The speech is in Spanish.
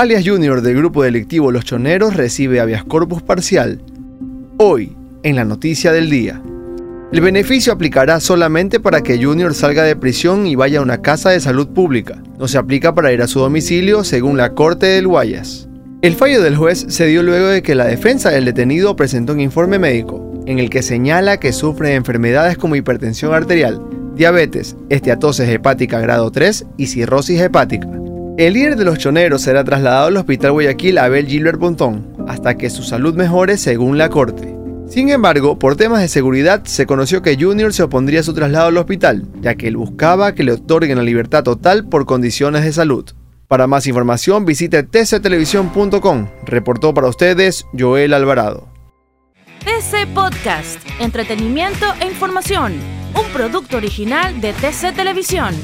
alias Junior del grupo delictivo Los Choneros, recibe habeas corpus parcial. Hoy, en la noticia del día. El beneficio aplicará solamente para que Junior salga de prisión y vaya a una casa de salud pública. No se aplica para ir a su domicilio, según la Corte del Guayas. El fallo del juez se dio luego de que la defensa del detenido presentó un informe médico, en el que señala que sufre de enfermedades como hipertensión arterial, diabetes, esteatosis hepática grado 3 y cirrosis hepática. El líder de los choneros será trasladado al Hospital Guayaquil Abel Gilbert Pontón, hasta que su salud mejore según la corte. Sin embargo, por temas de seguridad, se conoció que Junior se opondría a su traslado al hospital, ya que él buscaba que le otorguen la libertad total por condiciones de salud. Para más información, visite tctelevisión.com. Reportó para ustedes Joel Alvarado. TC Podcast, entretenimiento e información, un producto original de TC Televisión.